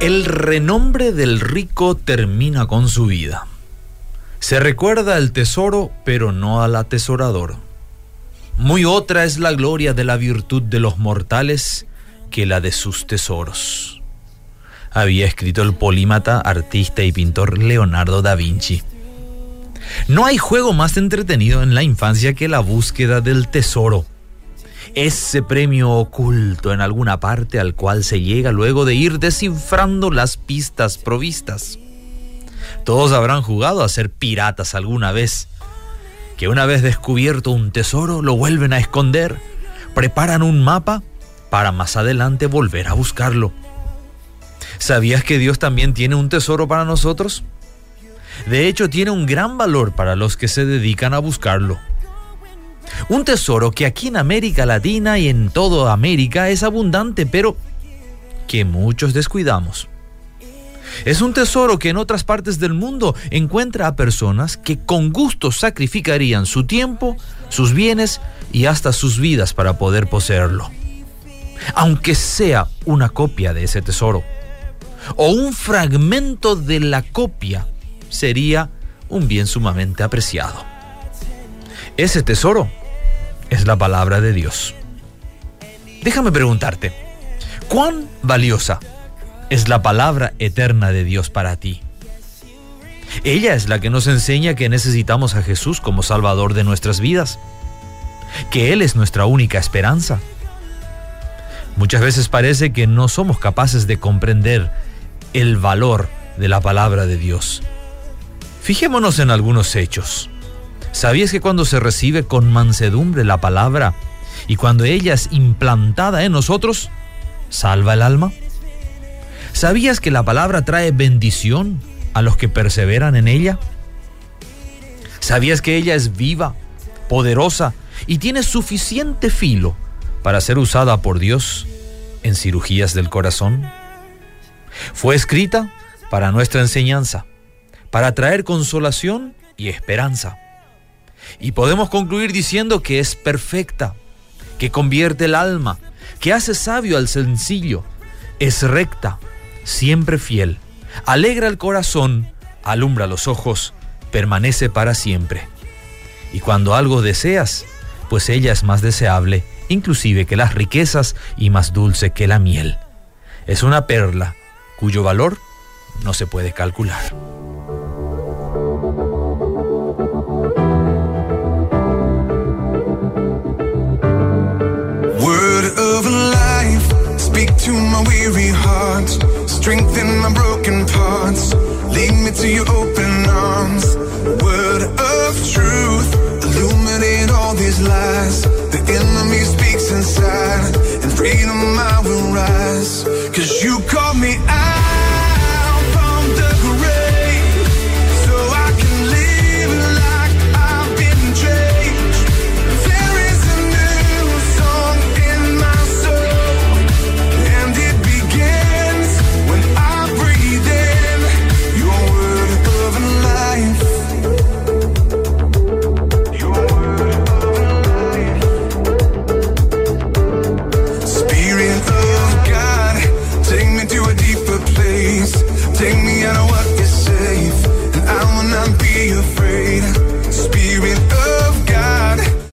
El renombre del rico termina con su vida. Se recuerda el tesoro, pero no al atesorador. Muy otra es la gloria de la virtud de los mortales que la de sus tesoros. Había escrito el polímata, artista y pintor Leonardo da Vinci. No hay juego más entretenido en la infancia que la búsqueda del tesoro ese premio oculto en alguna parte al cual se llega luego de ir descifrando las pistas provistas. Todos habrán jugado a ser piratas alguna vez, que una vez descubierto un tesoro lo vuelven a esconder, preparan un mapa para más adelante volver a buscarlo. ¿Sabías que Dios también tiene un tesoro para nosotros? De hecho, tiene un gran valor para los que se dedican a buscarlo. Un tesoro que aquí en América Latina y en toda América es abundante, pero que muchos descuidamos. Es un tesoro que en otras partes del mundo encuentra a personas que con gusto sacrificarían su tiempo, sus bienes y hasta sus vidas para poder poseerlo. Aunque sea una copia de ese tesoro o un fragmento de la copia, sería un bien sumamente apreciado. Ese tesoro es la palabra de Dios. Déjame preguntarte, ¿cuán valiosa es la palabra eterna de Dios para ti? Ella es la que nos enseña que necesitamos a Jesús como Salvador de nuestras vidas, que Él es nuestra única esperanza. Muchas veces parece que no somos capaces de comprender el valor de la palabra de Dios. Fijémonos en algunos hechos. ¿Sabías que cuando se recibe con mansedumbre la palabra y cuando ella es implantada en nosotros, salva el alma? ¿Sabías que la palabra trae bendición a los que perseveran en ella? ¿Sabías que ella es viva, poderosa y tiene suficiente filo para ser usada por Dios en cirugías del corazón? Fue escrita para nuestra enseñanza, para traer consolación y esperanza. Y podemos concluir diciendo que es perfecta, que convierte el alma, que hace sabio al sencillo, es recta, siempre fiel, alegra el corazón, alumbra los ojos, permanece para siempre. Y cuando algo deseas, pues ella es más deseable, inclusive que las riquezas y más dulce que la miel. Es una perla cuyo valor no se puede calcular. My weary heart, strengthen my broken parts, lead me to your open arms. Word of truth, illuminate all these lies. Take me on a work.